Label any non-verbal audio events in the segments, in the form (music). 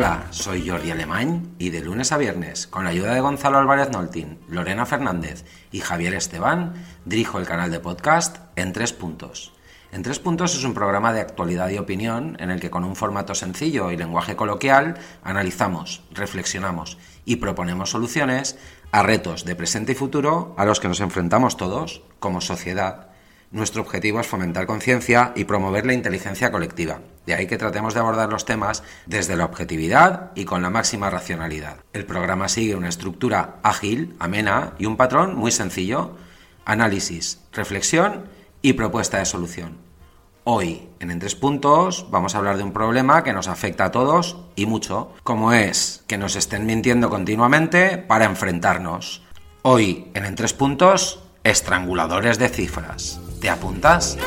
Hola, soy Jordi Alemán y de lunes a viernes, con la ayuda de Gonzalo Álvarez Noltín, Lorena Fernández y Javier Esteban, dirijo el canal de podcast En Tres Puntos. En Tres Puntos es un programa de actualidad y opinión en el que con un formato sencillo y lenguaje coloquial analizamos, reflexionamos y proponemos soluciones a retos de presente y futuro a los que nos enfrentamos todos como sociedad. Nuestro objetivo es fomentar conciencia y promover la inteligencia colectiva. De ahí que tratemos de abordar los temas desde la objetividad y con la máxima racionalidad. El programa sigue una estructura ágil, amena y un patrón muy sencillo. Análisis, reflexión y propuesta de solución. Hoy, en En Tres Puntos, vamos a hablar de un problema que nos afecta a todos y mucho, como es que nos estén mintiendo continuamente para enfrentarnos. Hoy, en En Tres Puntos, estranguladores de cifras. ¿Te apuntas?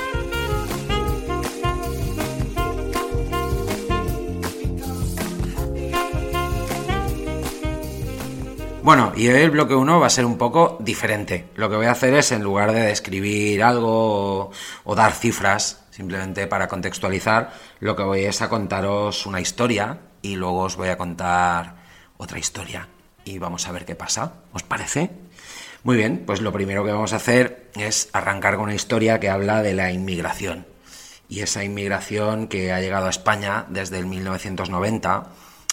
Bueno, y hoy el bloque 1 va a ser un poco diferente. Lo que voy a hacer es, en lugar de describir algo o, o, dar cifras, simplemente para contextualizar, lo que voy es a contaros una historia y luego os voy a contar otra historia. Y vamos a ver qué pasa. ¿Os parece? Muy bien, pues lo primero que vamos a hacer es arrancar con una historia que habla de la inmigración. Y esa inmigración que ha llegado a España desde el 1990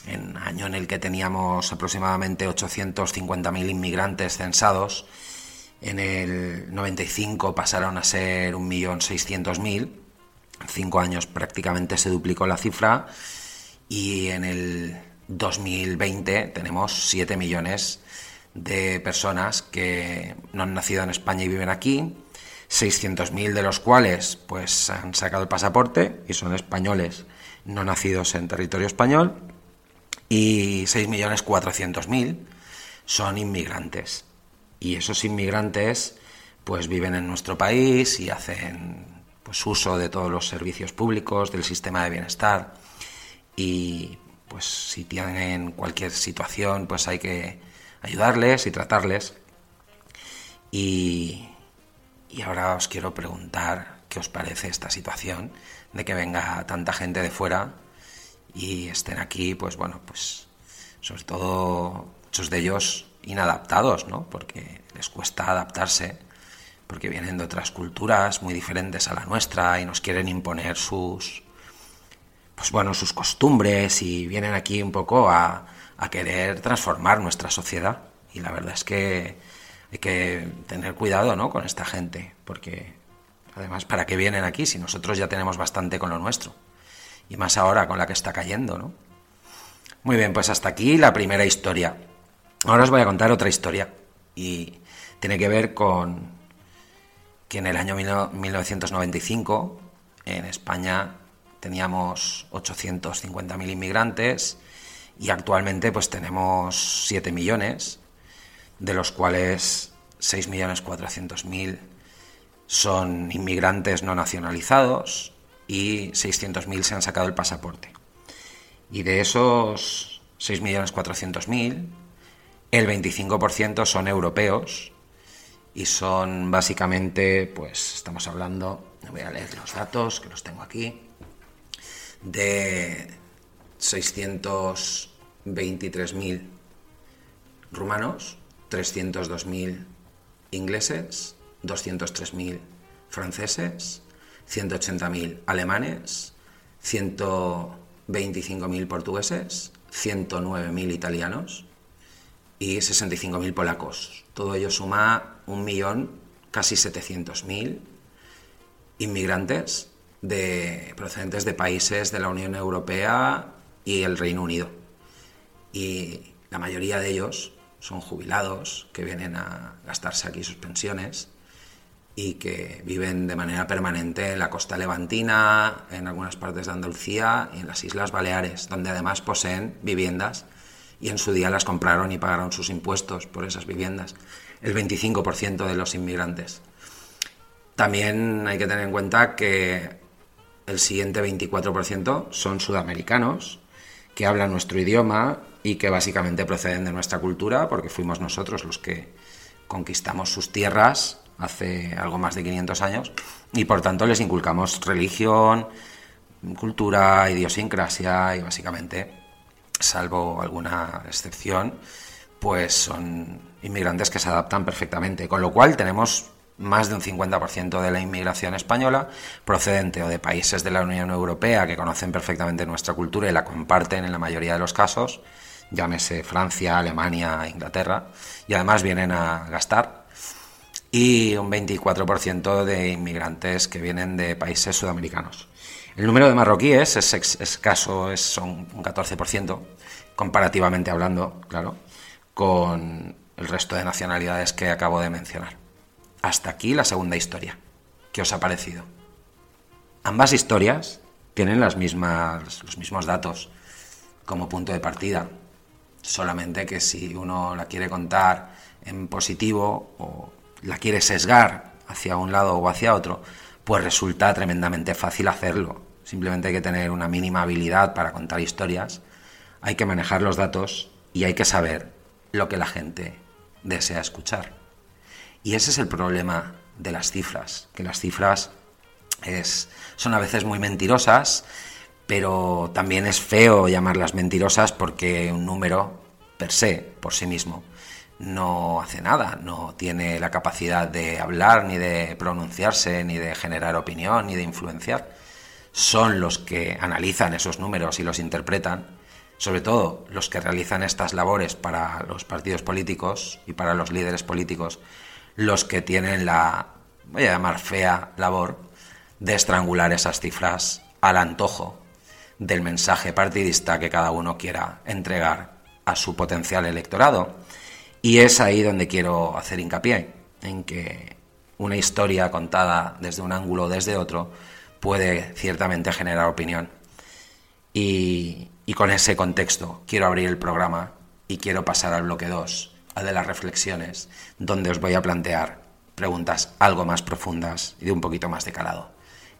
en año en el que teníamos aproximadamente 850.000 inmigrantes censados. En el 95 pasaron a ser 1.600.000. En cinco años prácticamente se duplicó la cifra. Y en el 2020 tenemos 7 millones de personas que no han nacido en España y viven aquí. 600.000 de los cuales pues han sacado el pasaporte y son españoles no nacidos en territorio español y 6.400.000 son inmigrantes. Y esos inmigrantes pues viven en nuestro país y hacen pues uso de todos los servicios públicos, del sistema de bienestar y pues si tienen cualquier situación pues hay que ayudarles y tratarles. Y, y ahora os quiero preguntar qué os parece esta situación de que venga tanta gente de fuera y estén aquí, pues bueno, pues sobre todo muchos de ellos inadaptados, ¿no? Porque les cuesta adaptarse, porque vienen de otras culturas muy diferentes a la nuestra y nos quieren imponer sus, pues bueno, sus costumbres y vienen aquí un poco a, a querer transformar nuestra sociedad. Y la verdad es que hay que tener cuidado, ¿no? Con esta gente, porque además, ¿para qué vienen aquí si nosotros ya tenemos bastante con lo nuestro? Y más ahora con la que está cayendo, ¿no? Muy bien, pues hasta aquí la primera historia. Ahora os voy a contar otra historia y tiene que ver con que en el año 1995 en España teníamos 850.000 inmigrantes y actualmente pues tenemos 7 millones, de los cuales 6.400.000 son inmigrantes no nacionalizados y 600.000 se han sacado el pasaporte. Y de esos 6.400.000, el 25% son europeos y son básicamente, pues estamos hablando, voy a leer los datos que los tengo aquí, de 623.000 rumanos, 302.000 ingleses, 203.000 franceses, 180.000 alemanes, 125.000 portugueses, 109.000 italianos y 65.000 polacos. Todo ello suma un millón, casi 700.000 inmigrantes de procedentes de países de la Unión Europea y el Reino Unido. Y la mayoría de ellos son jubilados que vienen a gastarse aquí sus pensiones y que viven de manera permanente en la costa levantina, en algunas partes de Andalucía y en las Islas Baleares, donde además poseen viviendas y en su día las compraron y pagaron sus impuestos por esas viviendas, el 25% de los inmigrantes. También hay que tener en cuenta que el siguiente 24% son sudamericanos, que hablan nuestro idioma y que básicamente proceden de nuestra cultura, porque fuimos nosotros los que conquistamos sus tierras hace algo más de 500 años y por tanto les inculcamos religión, cultura, idiosincrasia y básicamente, salvo alguna excepción, pues son inmigrantes que se adaptan perfectamente, con lo cual tenemos más de un 50% de la inmigración española procedente o de países de la Unión Europea que conocen perfectamente nuestra cultura y la comparten en la mayoría de los casos, llámese Francia, Alemania, Inglaterra, y además vienen a gastar, y un 24% de inmigrantes que vienen de países sudamericanos. El número de marroquíes es escaso, es, son un 14%, comparativamente hablando, claro, con el resto de nacionalidades que acabo de mencionar. Hasta aquí la segunda historia. ¿Qué os ha parecido? Ambas historias tienen las mismas, los mismos datos como punto de partida, solamente que si uno la quiere contar en positivo o la quiere sesgar hacia un lado o hacia otro, pues resulta tremendamente fácil hacerlo. Simplemente hay que tener una mínima habilidad para contar historias, hay que manejar los datos y hay que saber lo que la gente desea escuchar. Y ese es el problema de las cifras, que las cifras es, son a veces muy mentirosas, pero también es feo llamarlas mentirosas porque un número per se, por sí mismo, no hace nada, no tiene la capacidad de hablar, ni de pronunciarse, ni de generar opinión, ni de influenciar. Son los que analizan esos números y los interpretan, sobre todo los que realizan estas labores para los partidos políticos y para los líderes políticos, los que tienen la, voy a llamar fea labor, de estrangular esas cifras al antojo del mensaje partidista que cada uno quiera entregar a su potencial electorado. Y es ahí donde quiero hacer hincapié, en que una historia contada desde un ángulo o desde otro puede ciertamente generar opinión. Y, con ese contexto quiero abrir el programa y quiero pasar al bloque 2 de las reflexiones, donde os voy a plantear preguntas algo más profundas y de un poquito más de calado.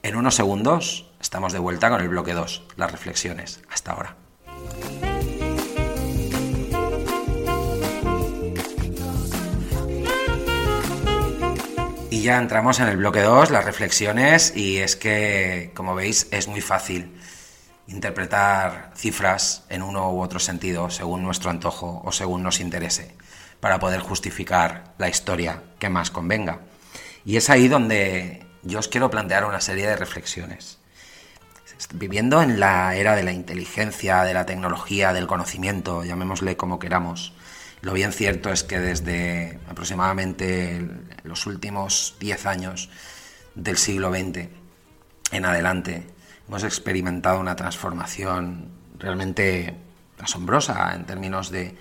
En unos segundos estamos de vuelta con el bloque 2, las reflexiones. Hasta ahora. Y ya entramos en el bloque 2, las reflexiones, y es que, como veis, es muy fácil interpretar cifras en uno u otro sentido, según nuestro antojo o según nos interese para poder justificar la historia que más convenga. Y es ahí donde yo os quiero plantear una serie de reflexiones. Viviendo en la era de la inteligencia, de la tecnología, del conocimiento, llamémosle como queramos, lo bien cierto es que desde aproximadamente los últimos 10 años del siglo XX en adelante hemos experimentado una transformación realmente asombrosa en términos de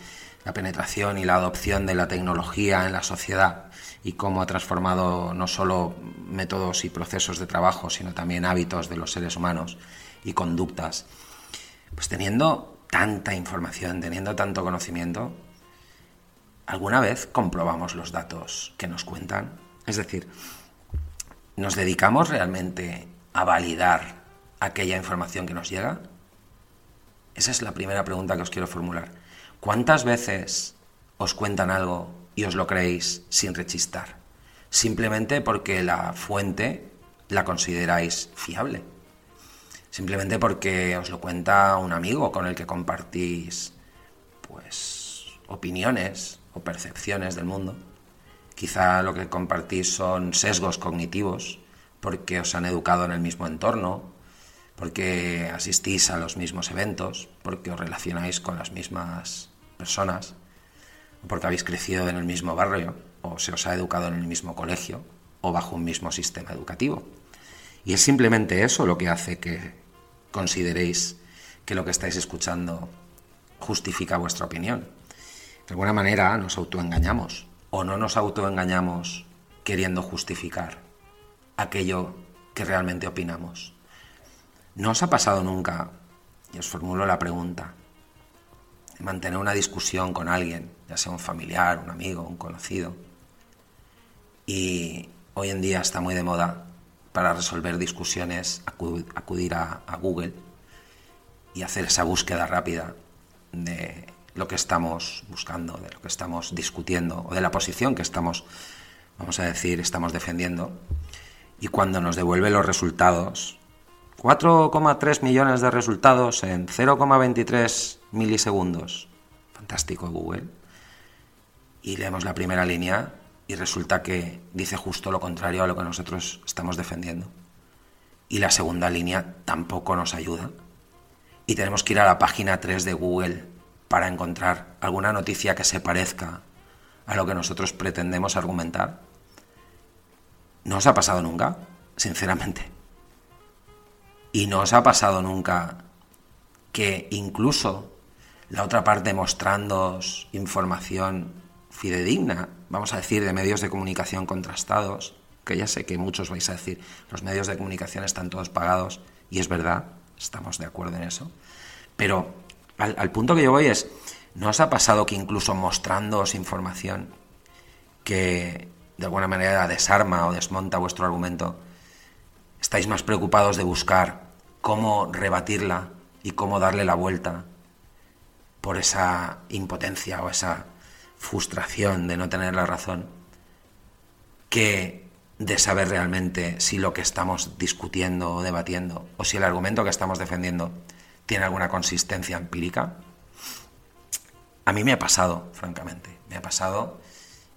la penetración y la adopción de la tecnología en la sociedad y cómo ha transformado no solo métodos y procesos de trabajo, sino también hábitos de los seres humanos y conductas. Pues teniendo tanta información, teniendo tanto conocimiento, ¿alguna vez comprobamos los datos que nos cuentan? Es decir, ¿nos dedicamos realmente a validar aquella información que nos llega? Esa es la primera pregunta que os quiero formular. ¿Cuántas veces os cuentan algo y os lo creéis sin rechistar? Simplemente porque la fuente la consideráis fiable. Simplemente porque os lo cuenta un amigo con el que compartís pues opiniones o percepciones del mundo. Quizá lo que compartís son sesgos cognitivos porque os han educado en el mismo entorno, porque asistís a los mismos eventos, porque os relacionáis con las mismas personas, porque habéis crecido en el mismo barrio, o se os ha educado en el mismo colegio, o bajo un mismo sistema educativo. Y es simplemente eso lo que hace que consideréis que lo que estáis escuchando justifica vuestra opinión. De alguna manera nos autoengañamos o no nos autoengañamos queriendo justificar aquello que realmente opinamos. ¿No os ha pasado nunca, y os formulo la pregunta, mantener una discusión con alguien, ya sea un familiar, un amigo, un conocido, y hoy en día está muy de moda para resolver discusiones acudir a, a Google y hacer esa búsqueda rápida de lo que estamos buscando, de lo que estamos discutiendo o de la posición que estamos, vamos a decir, estamos defendiendo. Y cuando nos devuelve los resultados, 4,3 millones de resultados en 0,23 milisegundos. Fantástico Google. Y leemos la primera línea y resulta que dice justo lo contrario a lo que nosotros estamos defendiendo. Y la segunda línea tampoco nos ayuda. Y tenemos que ir a la página 3 de Google para encontrar alguna noticia que se parezca a lo que nosotros pretendemos argumentar. ¿No os ha pasado nunca? Sinceramente. ¿Y no os ha pasado nunca que incluso la otra parte mostrándoos información fidedigna, vamos a decir, de medios de comunicación contrastados, que ya sé que muchos vais a decir, los medios de comunicación están todos pagados, y es verdad, estamos de acuerdo en eso, pero al, punto que yo voy es, ¿no os ha pasado que incluso mostrándoos información que de alguna manera desarma o desmonta vuestro argumento, estáis más preocupados de buscar cómo rebatirla y cómo darle la vuelta por esa impotencia o esa frustración de no tener la razón, que de saber realmente si lo que estamos discutiendo o debatiendo o si el argumento que estamos defendiendo tiene alguna consistencia empírica. A mí me ha pasado, francamente, me ha pasado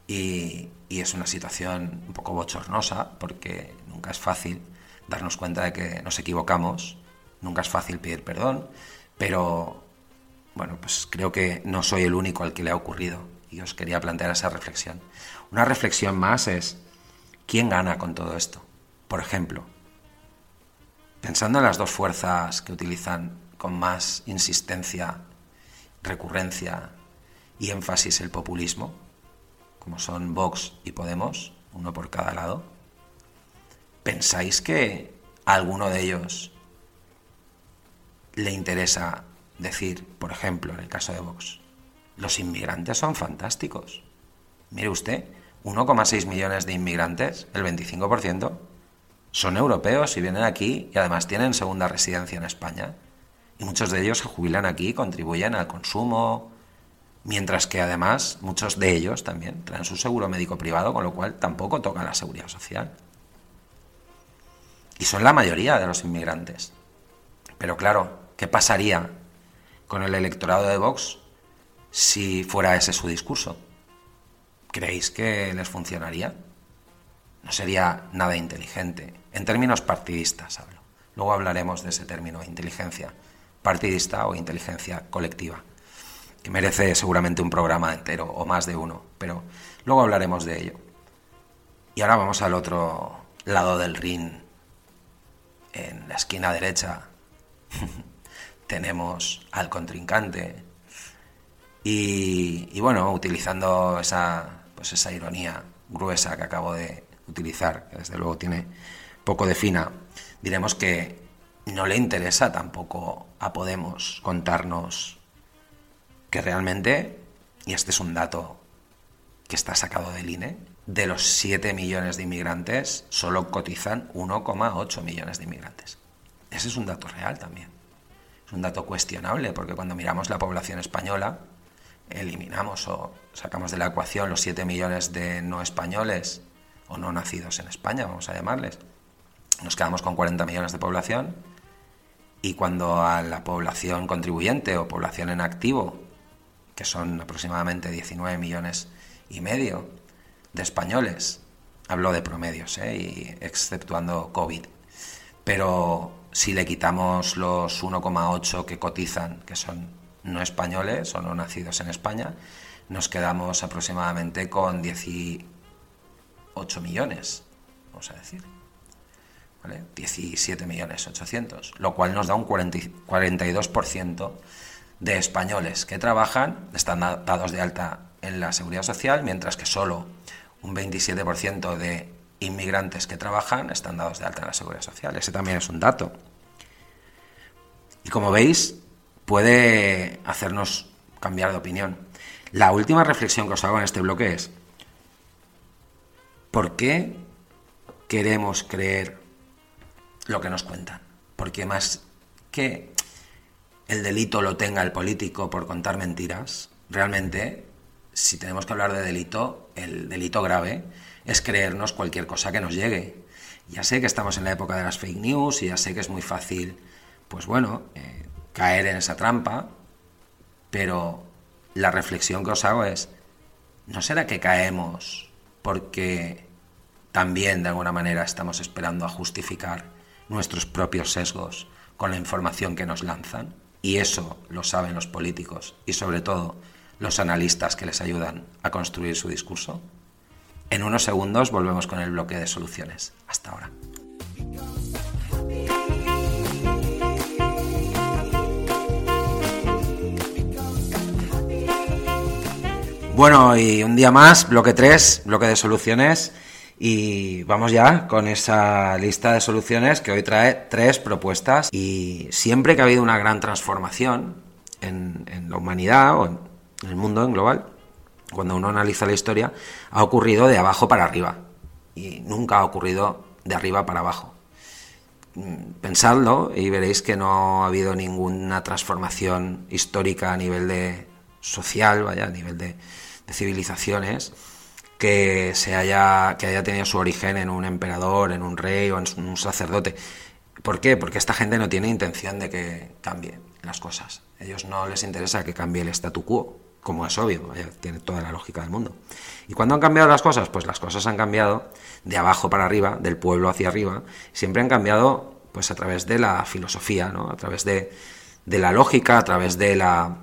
y, y es una situación un poco bochornosa porque nunca es fácil darnos cuenta de que nos equivocamos, nunca es fácil pedir perdón, pero bueno, pues creo que no soy el único al que le ha ocurrido y os quería plantear esa reflexión. Una reflexión más es, ¿quién gana con todo esto? Por ejemplo, pensando en las dos fuerzas que utilizan con más insistencia, recurrencia y énfasis el populismo, como son Vox y Podemos, uno por cada lado, ¿pensáis que a alguno de ellos le interesa decir, por ejemplo, en el caso de Vox, los inmigrantes son fantásticos. Mire usted, 1,6 millones de inmigrantes, el 25%, son europeos y vienen aquí y además tienen segunda residencia en España. Y muchos de ellos se jubilan aquí contribuyen al consumo, mientras que además muchos de ellos también traen su seguro médico privado, con lo cual tampoco tocan la seguridad social. Y son la mayoría de los inmigrantes. Pero claro, ¿qué pasaría con el electorado de Vox si fuera ese su discurso? ¿Creéis que les funcionaría? No sería nada inteligente. En términos partidistas hablo. Luego hablaremos de ese término, inteligencia partidista o inteligencia colectiva, que merece seguramente un programa entero o más de uno, pero luego hablaremos de ello. Y ahora vamos al otro lado del ring, en la esquina derecha. (laughs) tenemos al contrincante. Y, bueno, utilizando esa, pues esa ironía gruesa que acabo de utilizar, que desde luego tiene poco de fina, diremos que no le interesa tampoco a Podemos contarnos que realmente, y este es un dato que está sacado del INE, de los 7 millones de inmigrantes solo cotizan 1,8 millones de inmigrantes. Ese es un dato real también un dato cuestionable, porque cuando miramos la población española, eliminamos o sacamos de la ecuación los 7 millones de no españoles o no nacidos en España, vamos a llamarles. Nos quedamos con 40 millones de población y cuando a la población contribuyente o población en activo, que son aproximadamente 19 millones y medio de españoles, hablo de promedios, ¿eh? y exceptuando COVID, pero si le quitamos los 1,8 que cotizan, que son no españoles o no nacidos en España, nos quedamos aproximadamente con 18 millones, vamos a decir. ¿Vale? 17 millones 800, lo cual nos da un 42% de españoles que trabajan están dados de alta en la seguridad social, mientras que solo un 27% de inmigrantes que trabajan están dados de alta en la seguridad social. Ese también es un dato. Y como veis, puede hacernos cambiar de opinión. La última reflexión que os hago en este bloque es, ¿por qué queremos creer lo que nos cuentan? Porque más que el delito lo tenga el político por contar mentiras, realmente, si tenemos que hablar de delito, el delito grave es creernos cualquier cosa que nos llegue. Ya sé que estamos en la época de las fake news y ya sé que es muy fácil, pues bueno, eh, caer en esa trampa, pero la reflexión que os hago es, ¿no será que caemos porque también de alguna manera estamos esperando a justificar nuestros propios sesgos con la información que nos lanzan? Y eso lo saben los políticos y sobre todo los analistas que les ayudan a construir su discurso. En unos segundos volvemos con el bloque de soluciones. Hasta ahora. Bueno, y un día más, bloque 3, bloque de soluciones. Y vamos ya con esa lista de soluciones que hoy trae tres propuestas. Y siempre que ha habido una gran transformación en, la humanidad o en el mundo en global, cuando uno analiza la historia, ha ocurrido de abajo para arriba y nunca ha ocurrido de arriba para abajo. Mm, pensadlo y veréis que no ha habido ninguna transformación histórica a nivel de social, vaya, a nivel de, civilizaciones que se haya que haya tenido su origen en un emperador, en un rey o en un sacerdote. ¿Por qué? Porque esta gente no tiene intención de que cambien las cosas. A ellos no les interesa que cambie el statu quo como es obvio, tiene toda la lógica del mundo. ¿Y cuando han cambiado las cosas? Pues las cosas han cambiado de abajo para arriba, del pueblo hacia arriba, siempre han cambiado pues a través de la filosofía, ¿no? a través de, de la lógica, a través de la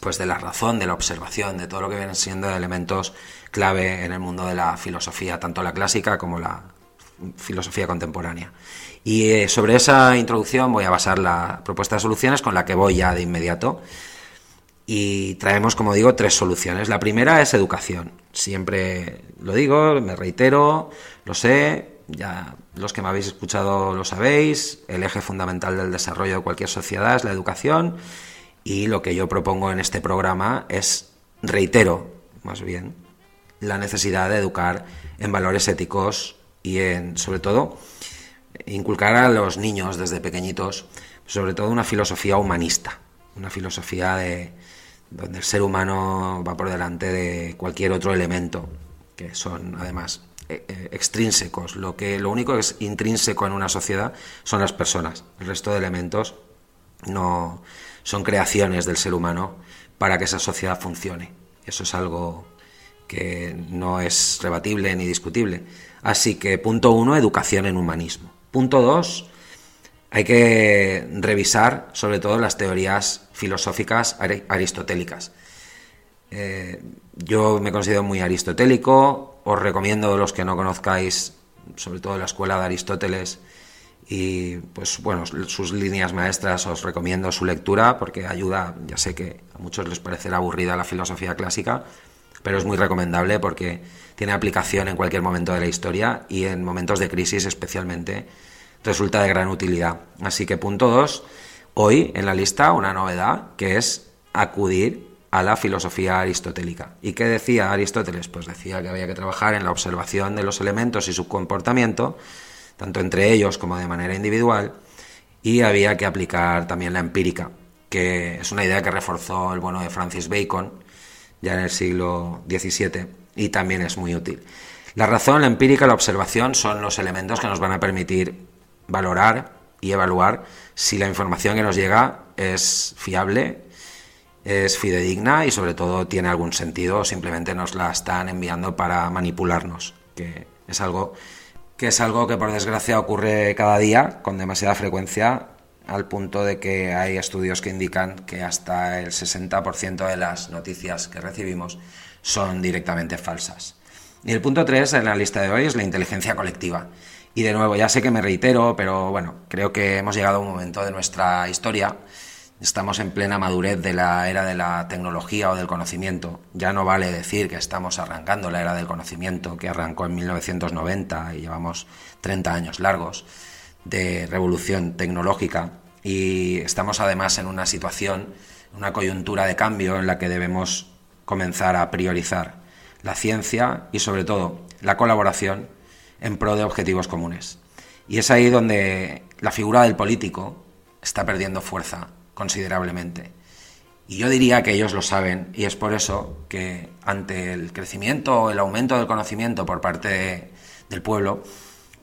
pues de la razón, de la observación, de todo lo que vienen siendo elementos clave en el mundo de la filosofía, tanto la clásica como la filosofía contemporánea. Y eh, sobre esa introducción voy a basar la propuesta de soluciones con la que voy ya de inmediato y traemos, como digo, tres soluciones. La primera es educación. Siempre lo digo, me reitero, lo sé, ya los que me habéis escuchado lo sabéis, el eje fundamental del desarrollo de cualquier sociedad es la educación y lo que yo propongo en este programa es, reitero, más bien, la necesidad de educar en valores éticos y en, sobre todo, inculcar a los niños desde pequeñitos, sobre todo una filosofía humanista, una filosofía de, donde el ser humano va por delante de cualquier otro elemento, que son además e, e, extrínsecos. Lo, que, lo único que es intrínseco en una sociedad son las personas. El resto de elementos no son creaciones del ser humano para que esa sociedad funcione. Eso es algo que no es rebatible ni discutible. Así que punto uno, educación en humanismo. Punto dos, hay que revisar sobre todo las teorías filosóficas aristotélicas. Eh, yo me considero muy aristotélico, os recomiendo los que no conozcáis, sobre todo la escuela de Aristóteles, y pues bueno, sus líneas maestras os recomiendo su lectura porque ayuda, ya sé que a muchos les parecerá aburrida la filosofía clásica, pero es muy recomendable porque tiene aplicación en cualquier momento de la historia y en momentos de crisis especialmente resulta de gran utilidad. Así que punto 2, hoy en la lista una novedad que es acudir a la filosofía aristotélica. ¿Y qué decía Aristóteles? Pues decía que había que trabajar en la observación de los elementos y su comportamiento, tanto entre ellos como de manera individual, y había que aplicar también la empírica, que es una idea que reforzó el bueno de Francis Bacon ya en el siglo XVII y también es muy útil. La razón, la empírica, la observación son los elementos que nos van a permitir valorar y evaluar si la información que nos llega es fiable, es fidedigna y sobre todo tiene algún sentido o simplemente nos la están enviando para manipularnos, que es algo que es algo que por desgracia ocurre cada día con demasiada frecuencia al punto de que hay estudios que indican que hasta el 60% de las noticias que recibimos son directamente falsas. Y el punto 3 en la lista de hoy es la inteligencia colectiva. Y de nuevo, ya sé que me reitero, pero bueno, creo que hemos llegado a un momento de nuestra historia. Estamos en plena madurez de la era de la tecnología o del conocimiento. Ya no vale decir que estamos arrancando la era del conocimiento, que arrancó en 1990 y llevamos 30 años largos de revolución tecnológica. Y estamos además en una situación, una coyuntura de cambio en la que debemos comenzar a priorizar la ciencia y sobre todo la colaboración en pro de objetivos comunes. Y es ahí donde la figura del político está perdiendo fuerza considerablemente. Y yo diría que ellos lo saben y es por eso que ante el crecimiento o el aumento del conocimiento por parte del pueblo,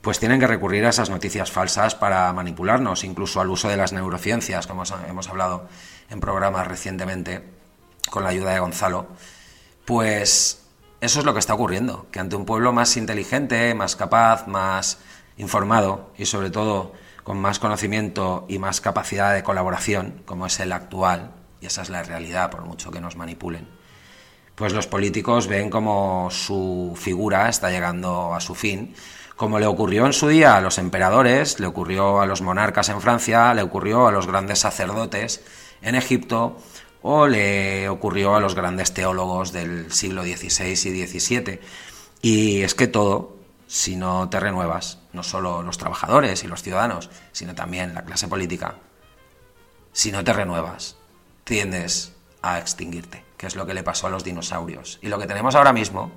pues tienen que recurrir a esas noticias falsas para manipularnos, incluso al uso de las neurociencias, como hemos hablado en programas recientemente con la ayuda de Gonzalo. Pues eso es lo que está ocurriendo, que ante un pueblo más inteligente, más capaz, más informado y sobre todo con más conocimiento y más capacidad de colaboración, como es el actual, y esa es la realidad por mucho que nos manipulen, pues los políticos ven como su figura está llegando a su fin, como le ocurrió en su día a los emperadores, le ocurrió a los monarcas en Francia, le ocurrió a los grandes sacerdotes en Egipto, o le ocurrió a los grandes teólogos del siglo XVI y XVII. Y es que todo, si no te renuevas, no solo los trabajadores y los ciudadanos, sino también la clase política, si no te renuevas, tiendes a extinguirte, que es lo que le pasó a los dinosaurios. Y lo que tenemos ahora mismo,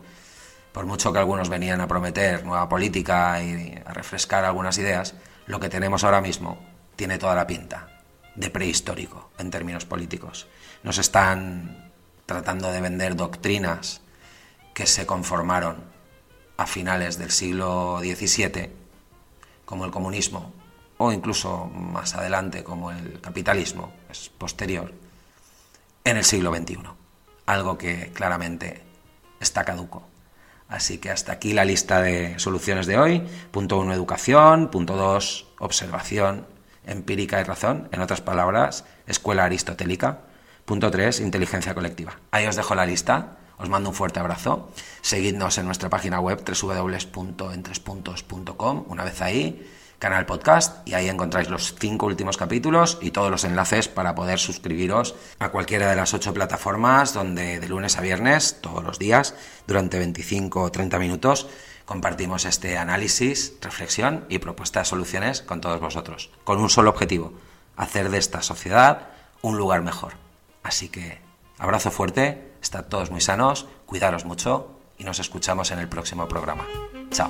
por mucho que algunos venían a prometer nueva política y a refrescar algunas ideas, lo que tenemos ahora mismo tiene toda la pinta de prehistórico en términos políticos. Nos están tratando de vender doctrinas que se conformaron a finales del siglo XVII, como el comunismo, o incluso más adelante como el capitalismo, es posterior, en el siglo XXI. Algo que claramente está caduco. Así que hasta aquí la lista de soluciones de hoy. Punto 1, educación. Punto 2, observación empírica y razón, en otras palabras, escuela aristotélica. Punto 3, inteligencia colectiva. Ahí os dejo la lista, os mando un fuerte abrazo. Seguidnos en nuestra página web www.entrespuntos.com, una vez ahí, canal podcast, y ahí encontráis los cinco últimos capítulos y todos los enlaces para poder suscribiros a cualquiera de las ocho plataformas donde de lunes a viernes, todos los días, durante 25 o 30 minutos, compartimos este análisis, reflexión y propuesta de soluciones con todos vosotros, con un solo objetivo, hacer de esta sociedad un lugar mejor. Así que abrazo fuerte, estad todos muy sanos, cuidaros mucho y nos escuchamos en el próximo programa. Chao.